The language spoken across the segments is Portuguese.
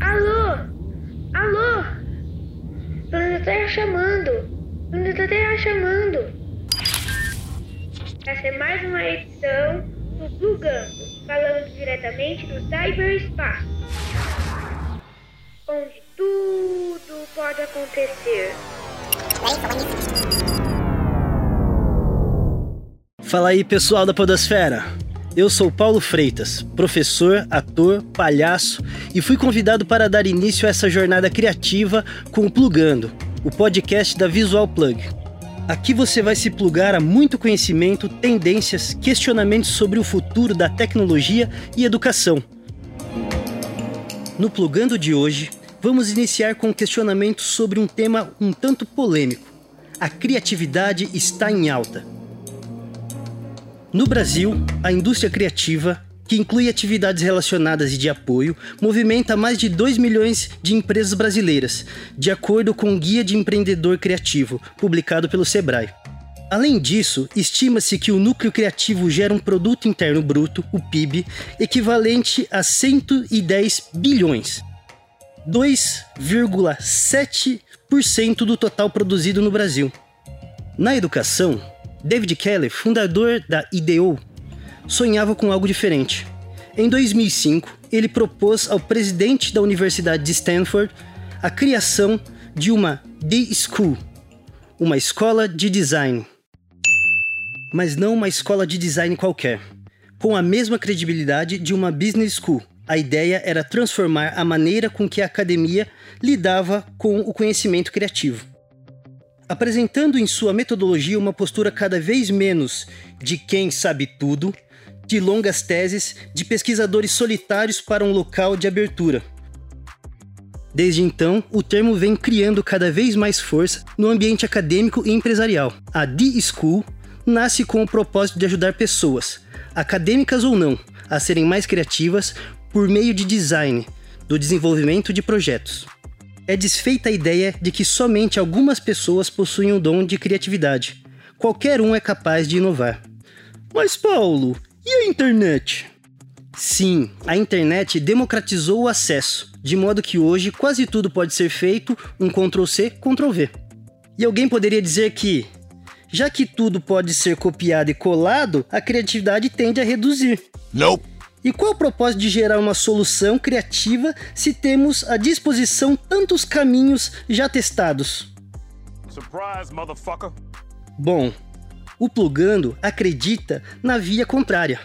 Alô? Alô? Planeta Terra chamando. Planeta Terra chamando. Essa é mais uma edição do Plugando, falando diretamente do cyberespaço. Onde tudo pode acontecer. Fala aí, pessoal da Podosfera. Eu sou Paulo Freitas, professor, ator, palhaço e fui convidado para dar início a essa jornada criativa com o Plugando, o podcast da Visual Plug. Aqui você vai se plugar a muito conhecimento, tendências, questionamentos sobre o futuro da tecnologia e educação. No Plugando de hoje, vamos iniciar com um questionamento sobre um tema um tanto polêmico. A criatividade está em alta. No Brasil, a indústria criativa, que inclui atividades relacionadas e de apoio, movimenta mais de 2 milhões de empresas brasileiras, de acordo com o Guia de Empreendedor Criativo, publicado pelo Sebrae. Além disso, estima-se que o núcleo criativo gera um produto interno bruto, o PIB, equivalente a 110 bilhões. 2,7% do total produzido no Brasil. Na educação, David Kelly, fundador da IDEO, sonhava com algo diferente. Em 2005, ele propôs ao presidente da Universidade de Stanford a criação de uma D-School, uma escola de design. Mas não uma escola de design qualquer, com a mesma credibilidade de uma business school. A ideia era transformar a maneira com que a academia lidava com o conhecimento criativo apresentando em sua metodologia uma postura cada vez menos de quem sabe tudo, de longas teses, de pesquisadores solitários para um local de abertura. Desde então, o termo vem criando cada vez mais força no ambiente acadêmico e empresarial. A D-School nasce com o propósito de ajudar pessoas, acadêmicas ou não, a serem mais criativas por meio de design, do desenvolvimento de projetos é desfeita a ideia de que somente algumas pessoas possuem o dom de criatividade. Qualquer um é capaz de inovar. Mas, Paulo, e a internet? Sim, a internet democratizou o acesso, de modo que hoje quase tudo pode ser feito um Ctrl-C, Ctrl-V. E alguém poderia dizer que, já que tudo pode ser copiado e colado, a criatividade tende a reduzir. Nope. E qual o propósito de gerar uma solução criativa se temos à disposição tantos caminhos já testados? Surprise. Bom, o plugando acredita na via contrária.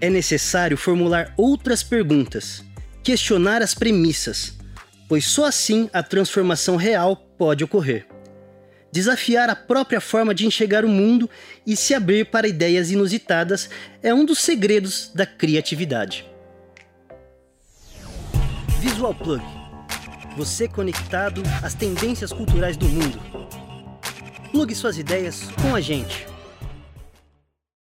É necessário formular outras perguntas, questionar as premissas, pois só assim a transformação real pode ocorrer desafiar a própria forma de enxergar o mundo e se abrir para ideias inusitadas é um dos segredos da criatividade. Visual Plug você conectado às tendências culturais do mundo. Plugue suas ideias com a gente.